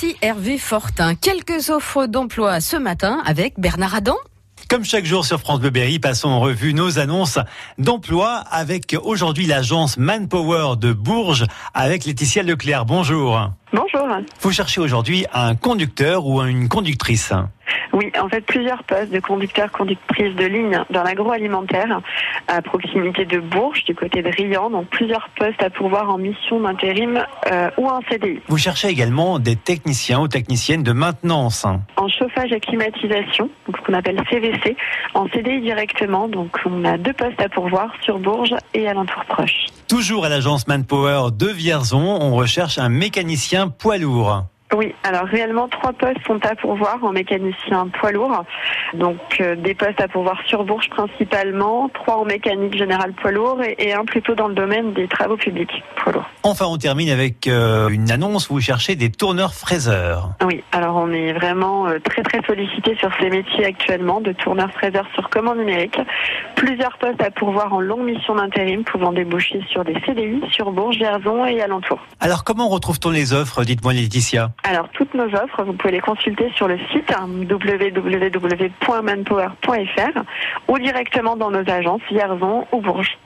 Merci Hervé Fortin. Quelques offres d'emploi ce matin avec Bernard Adam. Comme chaque jour sur France Bleu Berry, passons en revue nos annonces d'emploi avec aujourd'hui l'agence Manpower de Bourges avec Laetitia Leclerc. Bonjour. Bonjour. Vous cherchez aujourd'hui un conducteur ou une conductrice? Oui, en fait, plusieurs postes de conducteurs, conductrices de ligne dans l'agroalimentaire à proximité de Bourges, du côté de Riant. Donc, plusieurs postes à pourvoir en mission d'intérim euh, ou en CDI. Vous cherchez également des techniciens ou techniciennes de maintenance En chauffage et climatisation, donc ce qu'on appelle CVC, en CDI directement. Donc, on a deux postes à pourvoir sur Bourges et alentours proches. Toujours à l'agence Manpower de Vierzon, on recherche un mécanicien poids lourd. Oui, alors réellement trois postes sont à pourvoir en mécanicien poids lourd. Donc euh, des postes à pourvoir sur Bourges principalement, trois en mécanique générale poids lourd et, un plutôt dans le domaine des travaux publics poids lourd. Enfin, on termine avec euh, une annonce, vous cherchez des tourneurs fraiseurs. Oui, alors on est vraiment euh, très très sollicité sur ces métiers actuellement de tourneurs fraiseurs sur commande numérique. Plusieurs postes à pourvoir en longue mission d'intérim pouvant déboucher sur des CDI sur Bourges, Vierzon et alentours. Alors comment retrouve-t-on les offres Dites-moi Laetitia? Alors, toutes nos offres, vous pouvez les consulter sur le site hein, www.manpower.fr ou directement dans nos agences Vierzon ou Bourges.